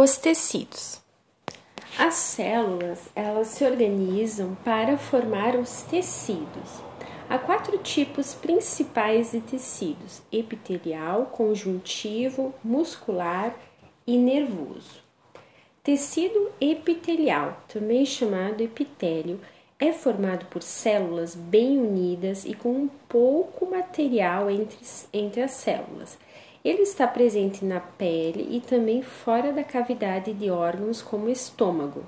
Os tecidos. As células, elas se organizam para formar os tecidos. Há quatro tipos principais de tecidos: epitelial, conjuntivo, muscular e nervoso. Tecido epitelial, também chamado epitélio, é formado por células bem unidas e com um pouco material entre, entre as células ele está presente na pele e também fora da cavidade de órgãos como estômago,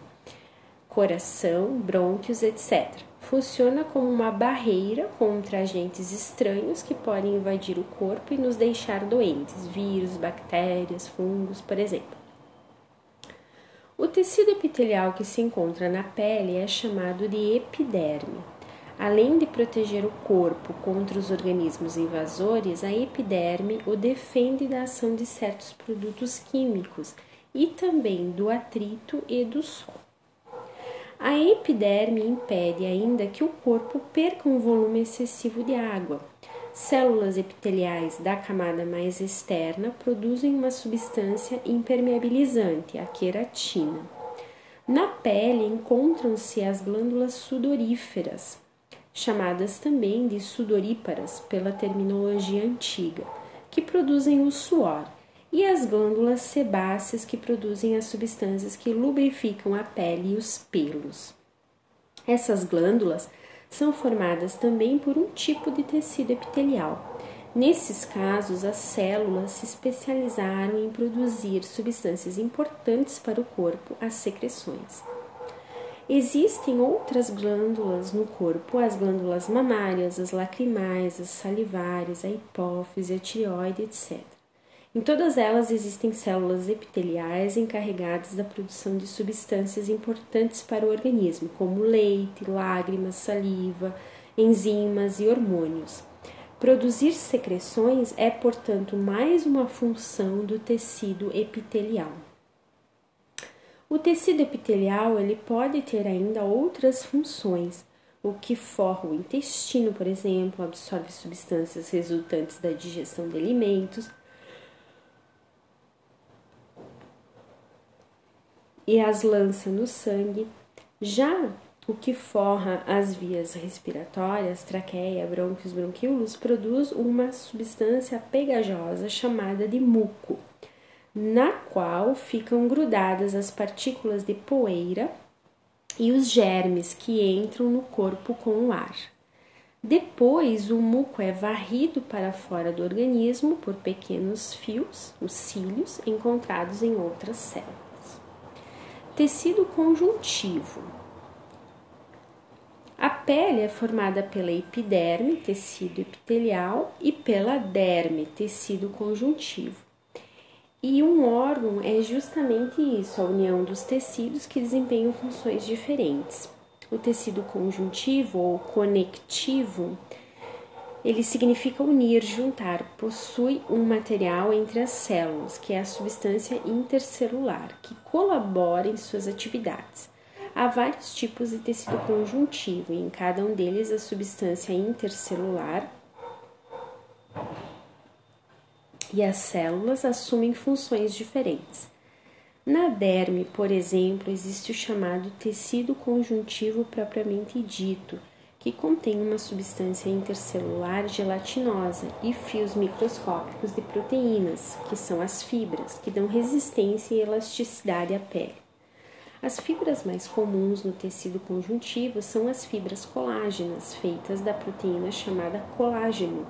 coração, brônquios, etc. Funciona como uma barreira contra agentes estranhos que podem invadir o corpo e nos deixar doentes, vírus, bactérias, fungos, por exemplo. O tecido epitelial que se encontra na pele é chamado de epiderme. Além de proteger o corpo contra os organismos invasores, a epiderme o defende da ação de certos produtos químicos e também do atrito e do sol. A epiderme impede ainda que o corpo perca um volume excessivo de água. Células epiteliais da camada mais externa produzem uma substância impermeabilizante, a queratina. Na pele encontram-se as glândulas sudoríferas, chamadas também de sudoríparas pela terminologia antiga, que produzem o suor, e as glândulas sebáceas que produzem as substâncias que lubrificam a pele e os pelos. Essas glândulas são formadas também por um tipo de tecido epitelial. Nesses casos, as células se especializaram em produzir substâncias importantes para o corpo, as secreções. Existem outras glândulas no corpo, as glândulas mamárias, as lacrimais, as salivares, a hipófise, a tireoide, etc. Em todas elas existem células epiteliais encarregadas da produção de substâncias importantes para o organismo, como leite, lágrimas, saliva, enzimas e hormônios. Produzir secreções é, portanto, mais uma função do tecido epitelial. O tecido epitelial ele pode ter ainda outras funções. O que forra o intestino, por exemplo, absorve substâncias resultantes da digestão de alimentos. E as lança no sangue. Já o que forra as vias respiratórias, traqueia, brônquios, bronquíolos, produz uma substância pegajosa chamada de muco na qual ficam grudadas as partículas de poeira e os germes que entram no corpo com o ar. Depois, o muco é varrido para fora do organismo por pequenos fios, os cílios, encontrados em outras células. Tecido conjuntivo. A pele é formada pela epiderme, tecido epitelial, e pela derme, tecido conjuntivo. E um órgão é justamente isso, a união dos tecidos que desempenham funções diferentes. O tecido conjuntivo ou conectivo, ele significa unir, juntar, possui um material entre as células, que é a substância intercelular, que colabora em suas atividades. Há vários tipos de tecido conjuntivo, e em cada um deles a substância intercelular e as células assumem funções diferentes. Na derme, por exemplo, existe o chamado tecido conjuntivo propriamente dito, que contém uma substância intercelular gelatinosa e fios microscópicos de proteínas, que são as fibras, que dão resistência e elasticidade à pele. As fibras mais comuns no tecido conjuntivo são as fibras colágenas, feitas da proteína chamada colágeno,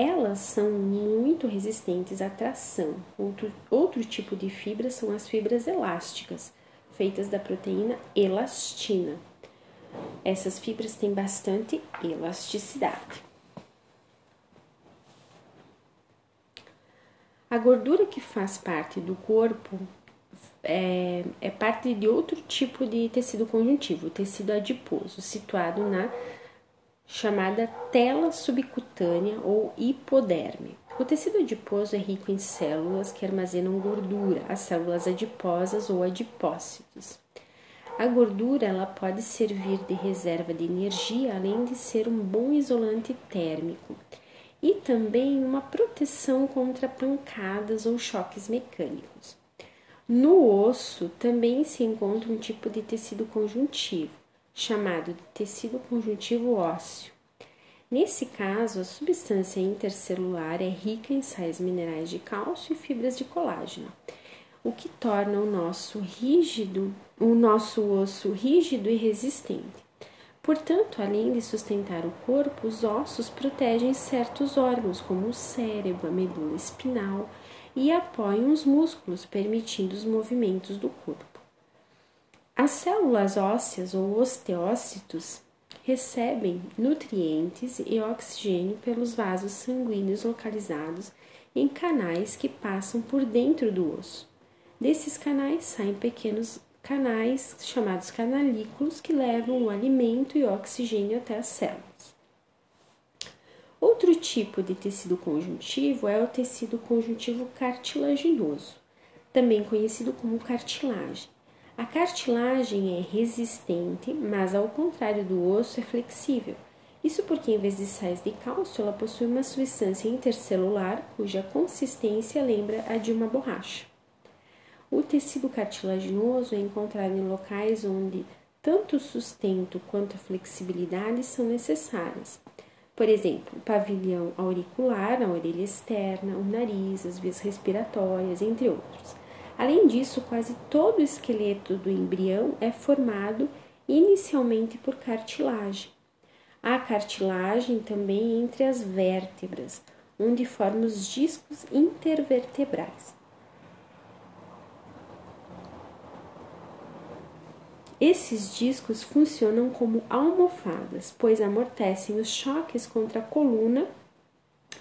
elas são muito resistentes à tração. Outro, outro tipo de fibra são as fibras elásticas, feitas da proteína elastina. Essas fibras têm bastante elasticidade. A gordura que faz parte do corpo é, é, parte de outro tipo de tecido conjuntivo, o tecido adiposo, situado na chamada tela subcutânea ou hipoderme. O tecido adiposo é rico em células que armazenam gordura, as células adiposas ou adipócitos. A gordura ela pode servir de reserva de energia, além de ser um bom isolante térmico e também uma proteção contra pancadas ou choques mecânicos. No osso também se encontra um tipo de tecido conjuntivo, chamado de tecido conjuntivo ósseo. Nesse caso, a substância intercelular é rica em sais minerais de cálcio e fibras de colágeno, o que torna o nosso rígido, o nosso osso rígido e resistente. Portanto, além de sustentar o corpo, os ossos protegem certos órgãos, como o cérebro, a medula espinal, e apoiam os músculos, permitindo os movimentos do corpo. As células ósseas ou osteócitos recebem nutrientes e oxigênio pelos vasos sanguíneos localizados em canais que passam por dentro do osso. Desses canais saem pequenos canais chamados canalículos que levam o alimento e o oxigênio até as células. Outro tipo de tecido conjuntivo é o tecido conjuntivo cartilaginoso, também conhecido como cartilagem. A cartilagem é resistente, mas ao contrário do osso é flexível. Isso porque, em vez de sais de cálcio, ela possui uma substância intercelular cuja consistência lembra a de uma borracha. O tecido cartilaginoso é encontrado em locais onde tanto o sustento quanto a flexibilidade são necessárias. Por exemplo, o pavilhão auricular, a orelha externa, o nariz, as vias respiratórias, entre outros. Além disso, quase todo o esqueleto do embrião é formado inicialmente por cartilagem. Há cartilagem também entre as vértebras, onde forma os discos intervertebrais. Esses discos funcionam como almofadas, pois amortecem os choques contra a coluna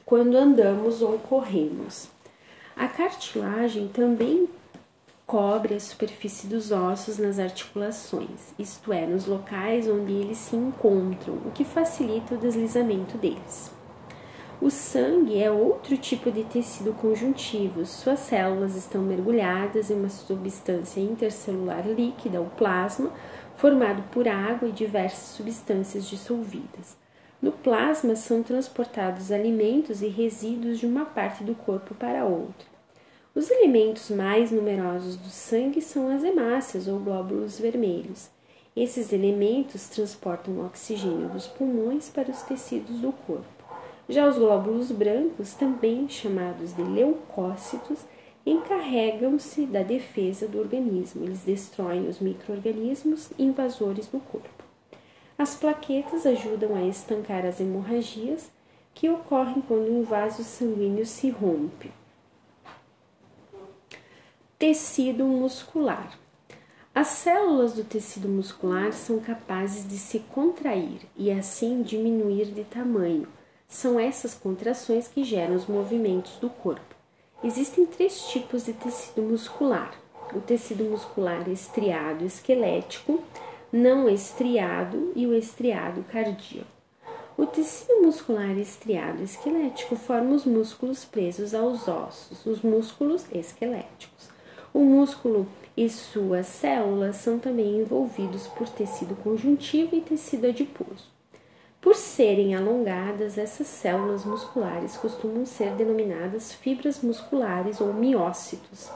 quando andamos ou corremos. A cartilagem também cobre a superfície dos ossos nas articulações, isto é, nos locais onde eles se encontram, o que facilita o deslizamento deles. O sangue é outro tipo de tecido conjuntivo. Suas células estão mergulhadas em uma substância intercelular líquida, o plasma, formado por água e diversas substâncias dissolvidas. No plasma são transportados alimentos e resíduos de uma parte do corpo para outra. Os elementos mais numerosos do sangue são as hemácias ou glóbulos vermelhos. Esses elementos transportam oxigênio dos pulmões para os tecidos do corpo. Já os glóbulos brancos, também chamados de leucócitos, encarregam-se da defesa do organismo. Eles destroem os microorganismos invasores do corpo. As plaquetas ajudam a estancar as hemorragias que ocorrem quando um vaso sanguíneo se rompe. Tecido muscular. As células do tecido muscular são capazes de se contrair e assim diminuir de tamanho são essas contrações que geram os movimentos do corpo. Existem três tipos de tecido muscular: o tecido muscular estriado esquelético, não estriado e o estriado cardíaco. O tecido muscular estriado esquelético forma os músculos presos aos ossos, os músculos esqueléticos. O músculo e suas células são também envolvidos por tecido conjuntivo e tecido adiposo. Por serem alongadas, essas células musculares costumam ser denominadas fibras musculares ou miócitos.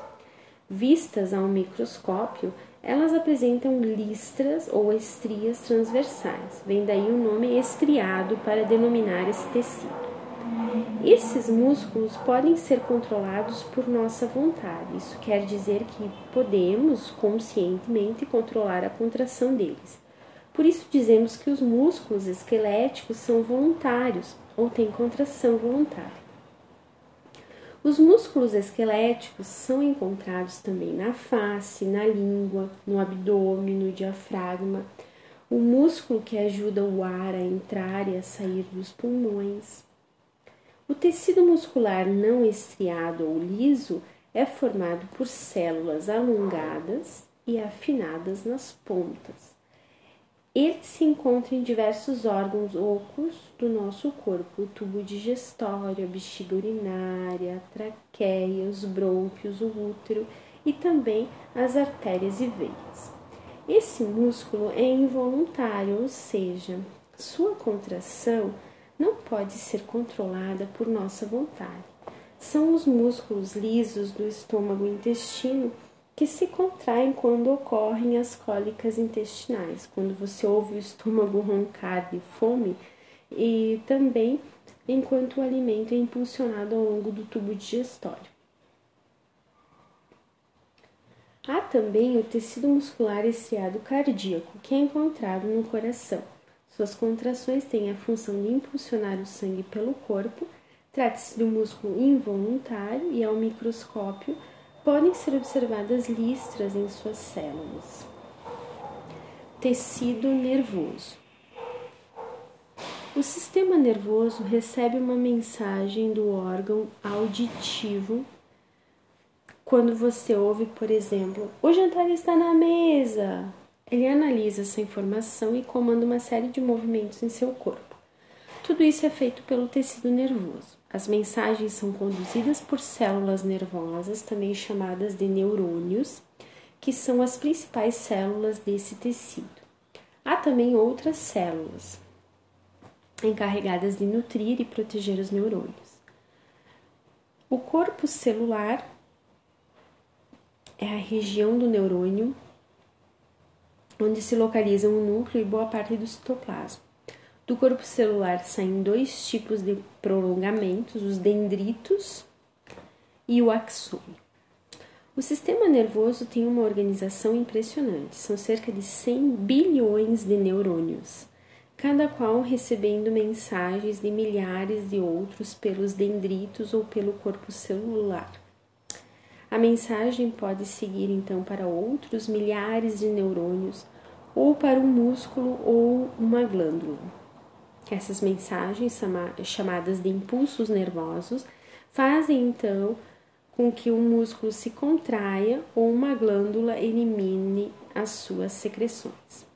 Vistas ao microscópio, elas apresentam listras ou estrias transversais. Vem daí o nome estriado para denominar esse tecido. Esses músculos podem ser controlados por nossa vontade. Isso quer dizer que podemos conscientemente controlar a contração deles. Por isso dizemos que os músculos esqueléticos são voluntários ou têm contração voluntária. Os músculos esqueléticos são encontrados também na face, na língua, no abdômen, no diafragma, o músculo que ajuda o ar a entrar e a sair dos pulmões. O tecido muscular não estriado ou liso é formado por células alongadas e afinadas nas pontas. Ele se encontra em diversos órgãos ocos do nosso corpo, o tubo digestório, a bexiga urinária, a traqueia, os brônquios, o útero e também as artérias e veias. Esse músculo é involuntário, ou seja, sua contração não pode ser controlada por nossa vontade. São os músculos lisos do estômago e intestino que se contraem quando ocorrem as cólicas intestinais, quando você ouve o estômago roncar de fome e também enquanto o alimento é impulsionado ao longo do tubo digestório. Há também o tecido muscular estriado cardíaco, que é encontrado no coração. Suas contrações têm a função de impulsionar o sangue pelo corpo. Trata-se um músculo involuntário e, ao microscópio, podem ser observadas listras em suas células. Tecido nervoso. O sistema nervoso recebe uma mensagem do órgão auditivo quando você ouve, por exemplo, o jantar está na mesa. Ele analisa essa informação e comanda uma série de movimentos em seu corpo. Tudo isso é feito pelo tecido nervoso. As mensagens são conduzidas por células nervosas, também chamadas de neurônios, que são as principais células desse tecido. Há também outras células, encarregadas de nutrir e proteger os neurônios. O corpo celular é a região do neurônio onde se localizam o núcleo e boa parte do citoplasma. Do corpo celular saem dois tipos de prolongamentos, os dendritos e o axônio. O sistema nervoso tem uma organização impressionante, são cerca de 100 bilhões de neurônios cada qual recebendo mensagens de milhares de outros pelos dendritos ou pelo corpo celular. A mensagem pode seguir então para outros milhares de neurônios ou para um músculo ou uma glândula. Essas mensagens, chamadas de impulsos nervosos, fazem então com que o músculo se contraia ou uma glândula elimine as suas secreções.